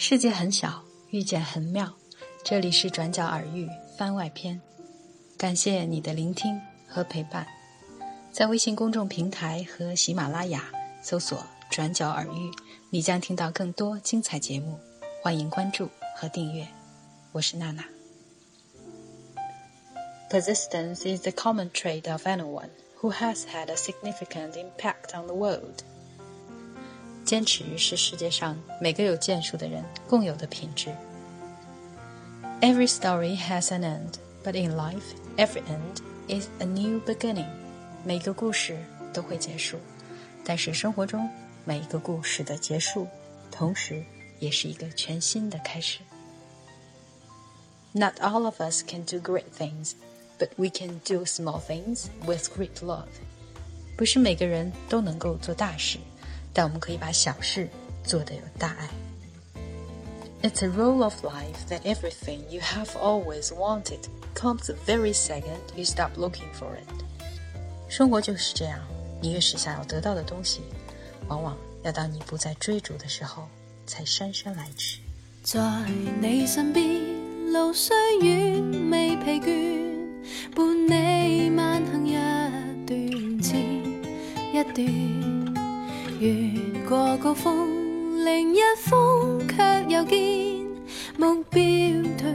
世界很小，遇见很妙。这里是转角耳语番外篇，感谢你的聆听和陪伴。在微信公众平台和喜马拉雅搜索“转角耳语”，你将听到更多精彩节目。欢迎关注和订阅，我是娜娜。Persistence is the common trait of anyone who has had a significant impact on the world. 坚持是世界上每个有建树的人共有的品质。Every story has an end, but in life, every end is a new beginning. 每个故事都会结束，但是生活中每一个故事的结束，同时也是一个全新的开始。Not all of us can do great things, but we can do small things with great love. 不是每个人都能够做大事。 但我们可以把小事做得有大爱。It's a rule of life that everything you have always wanted comes the very second you stop looking for it。生活就是这样，你越是想要得到的东西，往往要到你不再追逐的时候，才姗姗来迟。在你身边，路虽远未疲倦，伴你慢行一段接一段。 越过高峰，另一峰却又见目标退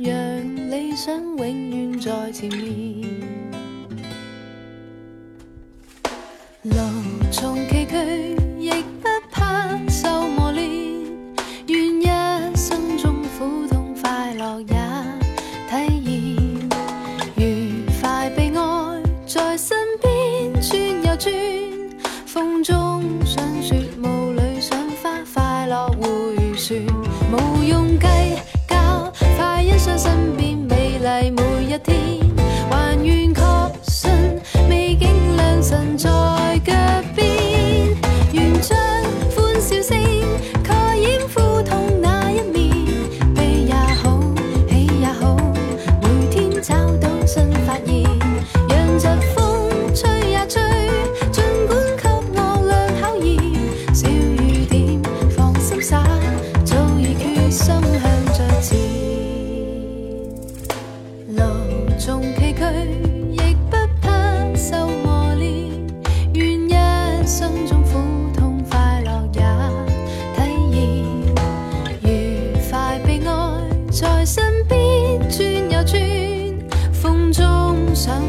远，让理想永远在前面。路纵崎岖，亦不怕受磨练，愿一生中苦痛快乐也体验，愉快悲哀在身边转又转，风中。一天还愿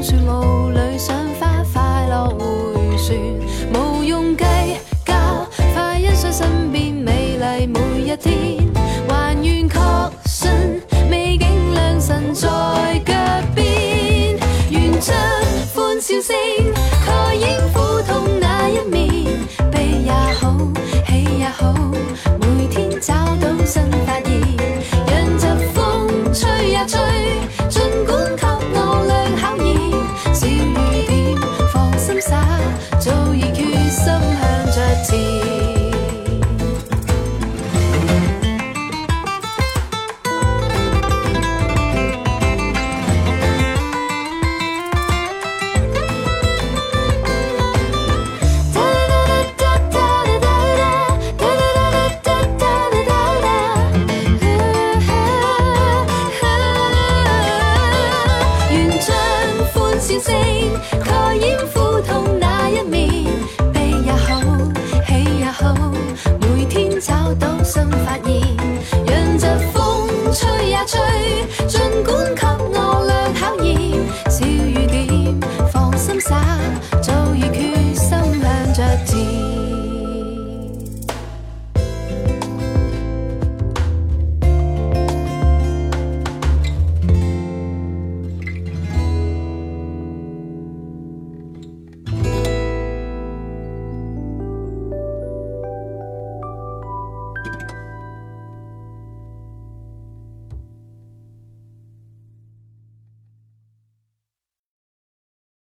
旋雾里赏花快乐回旋无用计较快欣赏身边美丽每一天还愿确信美景良辰在脚边愿将欢笑声盖掩苦痛那一面悲也好喜也好每天找到新发现